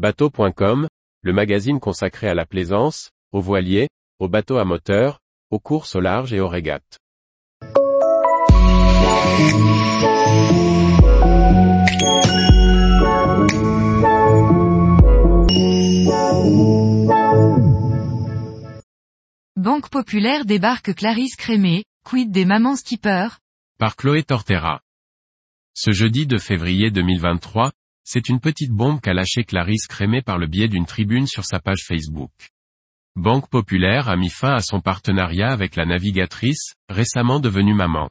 Bateau.com, le magazine consacré à la plaisance, aux voiliers, aux bateaux à moteur, aux courses au large et aux régates. Banque Populaire débarque Clarisse Crémé, quid des mamans skippers? Par Chloé Tortera. Ce jeudi 2 février 2023, c'est une petite bombe qu'a lâché Clarisse Crémé par le biais d'une tribune sur sa page Facebook. Banque Populaire a mis fin à son partenariat avec la navigatrice, récemment devenue maman.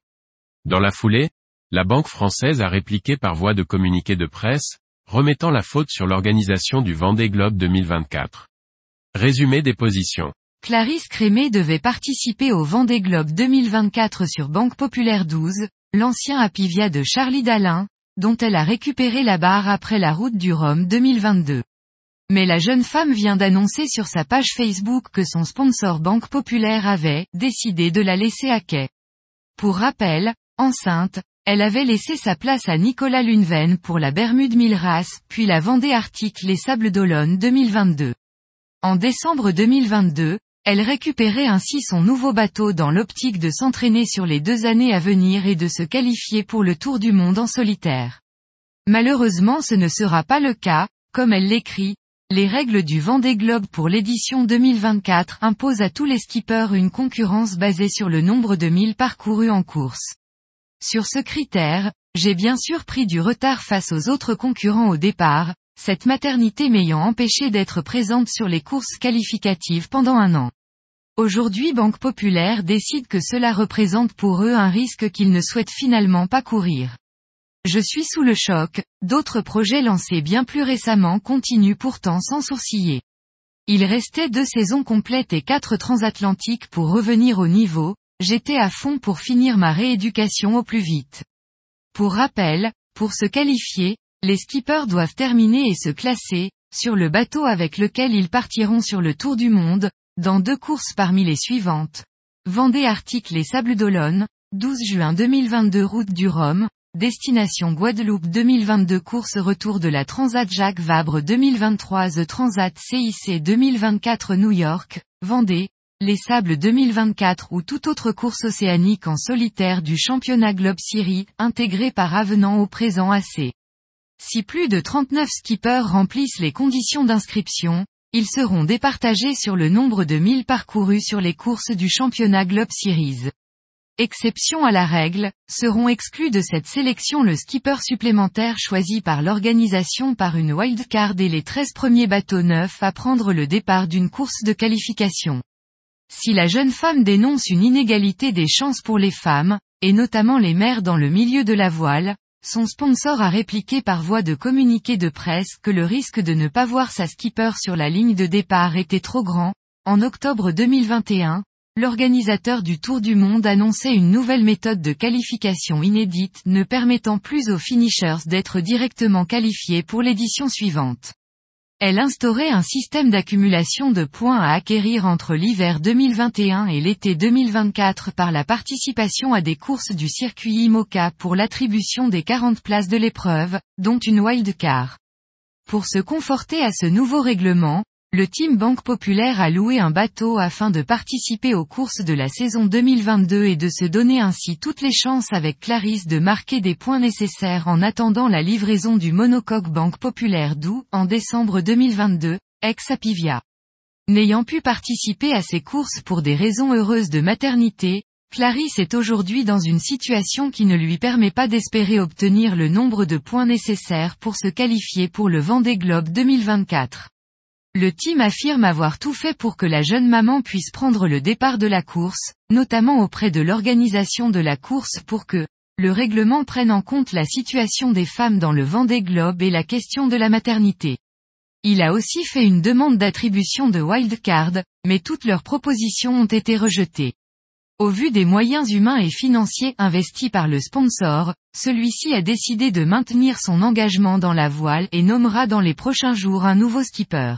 Dans la foulée, la banque française a répliqué par voie de communiqué de presse, remettant la faute sur l'organisation du Vendée Globe 2024. Résumé des positions. Clarisse Crémé devait participer au Vendée Globe 2024 sur Banque Populaire 12, l'ancien Apivia de Charlie Dalin, dont elle a récupéré la barre après la route du Rhum 2022. Mais la jeune femme vient d'annoncer sur sa page Facebook que son sponsor Banque Populaire avait décidé de la laisser à quai. Pour rappel, enceinte, elle avait laissé sa place à Nicolas Luneven pour la Bermude Milras, puis la Vendée Arctique Les Sables d'Olonne 2022. En décembre 2022, elle récupérait ainsi son nouveau bateau dans l'optique de s'entraîner sur les deux années à venir et de se qualifier pour le Tour du Monde en solitaire. Malheureusement ce ne sera pas le cas, comme elle l'écrit, les règles du Vendée Globe pour l'édition 2024 imposent à tous les skippers une concurrence basée sur le nombre de milles parcourus en course. Sur ce critère, j'ai bien sûr pris du retard face aux autres concurrents au départ, cette maternité m'ayant empêché d'être présente sur les courses qualificatives pendant un an. Aujourd'hui Banque Populaire décide que cela représente pour eux un risque qu'ils ne souhaitent finalement pas courir. Je suis sous le choc, d'autres projets lancés bien plus récemment continuent pourtant sans sourciller. Il restait deux saisons complètes et quatre transatlantiques pour revenir au niveau, j'étais à fond pour finir ma rééducation au plus vite. Pour rappel, pour se qualifier, les skippers doivent terminer et se classer, sur le bateau avec lequel ils partiront sur le tour du monde, dans deux courses parmi les suivantes. Vendée Arctique Les Sables d'Olonne, 12 juin 2022 Route du Rhum, Destination Guadeloupe 2022 Course retour de la Transat Jacques Vabre 2023 The Transat CIC 2024 New York, Vendée, Les Sables 2024 ou toute autre course océanique en solitaire du championnat Globe Syrie, intégré par avenant au présent AC. Si plus de 39 skippers remplissent les conditions d'inscription, ils seront départagés sur le nombre de milles parcourus sur les courses du championnat Globe Series. Exception à la règle, seront exclus de cette sélection le skipper supplémentaire choisi par l'organisation par une wildcard et les 13 premiers bateaux neufs à prendre le départ d'une course de qualification. Si la jeune femme dénonce une inégalité des chances pour les femmes, et notamment les mères dans le milieu de la voile, son sponsor a répliqué par voie de communiqué de presse que le risque de ne pas voir sa skipper sur la ligne de départ était trop grand. En octobre 2021, l'organisateur du Tour du Monde annonçait une nouvelle méthode de qualification inédite ne permettant plus aux finishers d'être directement qualifiés pour l'édition suivante. Elle instaurait un système d'accumulation de points à acquérir entre l'hiver 2021 et l'été 2024 par la participation à des courses du circuit IMOCA pour l'attribution des 40 places de l'épreuve, dont une wildcard. Pour se conforter à ce nouveau règlement, le Team Banque Populaire a loué un bateau afin de participer aux courses de la saison 2022 et de se donner ainsi toutes les chances avec Clarisse de marquer des points nécessaires en attendant la livraison du monocoque Banque Populaire d'Où, en décembre 2022, ex-Apivia. N'ayant pu participer à ces courses pour des raisons heureuses de maternité, Clarisse est aujourd'hui dans une situation qui ne lui permet pas d'espérer obtenir le nombre de points nécessaires pour se qualifier pour le Vendée Globe 2024. Le team affirme avoir tout fait pour que la jeune maman puisse prendre le départ de la course, notamment auprès de l'organisation de la course pour que le règlement prenne en compte la situation des femmes dans le Vendée Globe et la question de la maternité. Il a aussi fait une demande d'attribution de wildcard, mais toutes leurs propositions ont été rejetées. Au vu des moyens humains et financiers investis par le sponsor, celui-ci a décidé de maintenir son engagement dans la voile et nommera dans les prochains jours un nouveau skipper.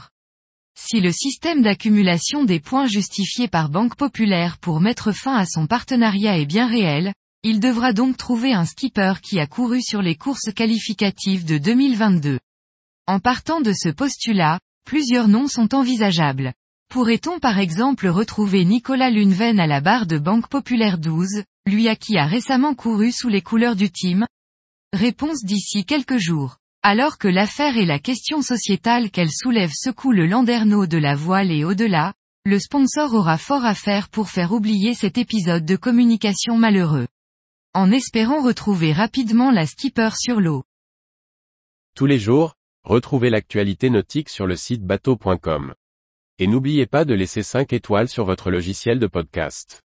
Si le système d'accumulation des points justifié par Banque Populaire pour mettre fin à son partenariat est bien réel, il devra donc trouver un skipper qui a couru sur les courses qualificatives de 2022. En partant de ce postulat, plusieurs noms sont envisageables. Pourrait-on par exemple retrouver Nicolas Lunven à la barre de Banque Populaire 12, lui à qui a récemment couru sous les couleurs du team? Réponse d'ici quelques jours. Alors que l'affaire et la question sociétale qu'elle soulève secouent le landerneau de la voile et au-delà, le sponsor aura fort à faire pour faire oublier cet épisode de communication malheureux. En espérant retrouver rapidement la skipper sur l'eau. Tous les jours, retrouvez l'actualité nautique sur le site bateau.com. Et n'oubliez pas de laisser 5 étoiles sur votre logiciel de podcast.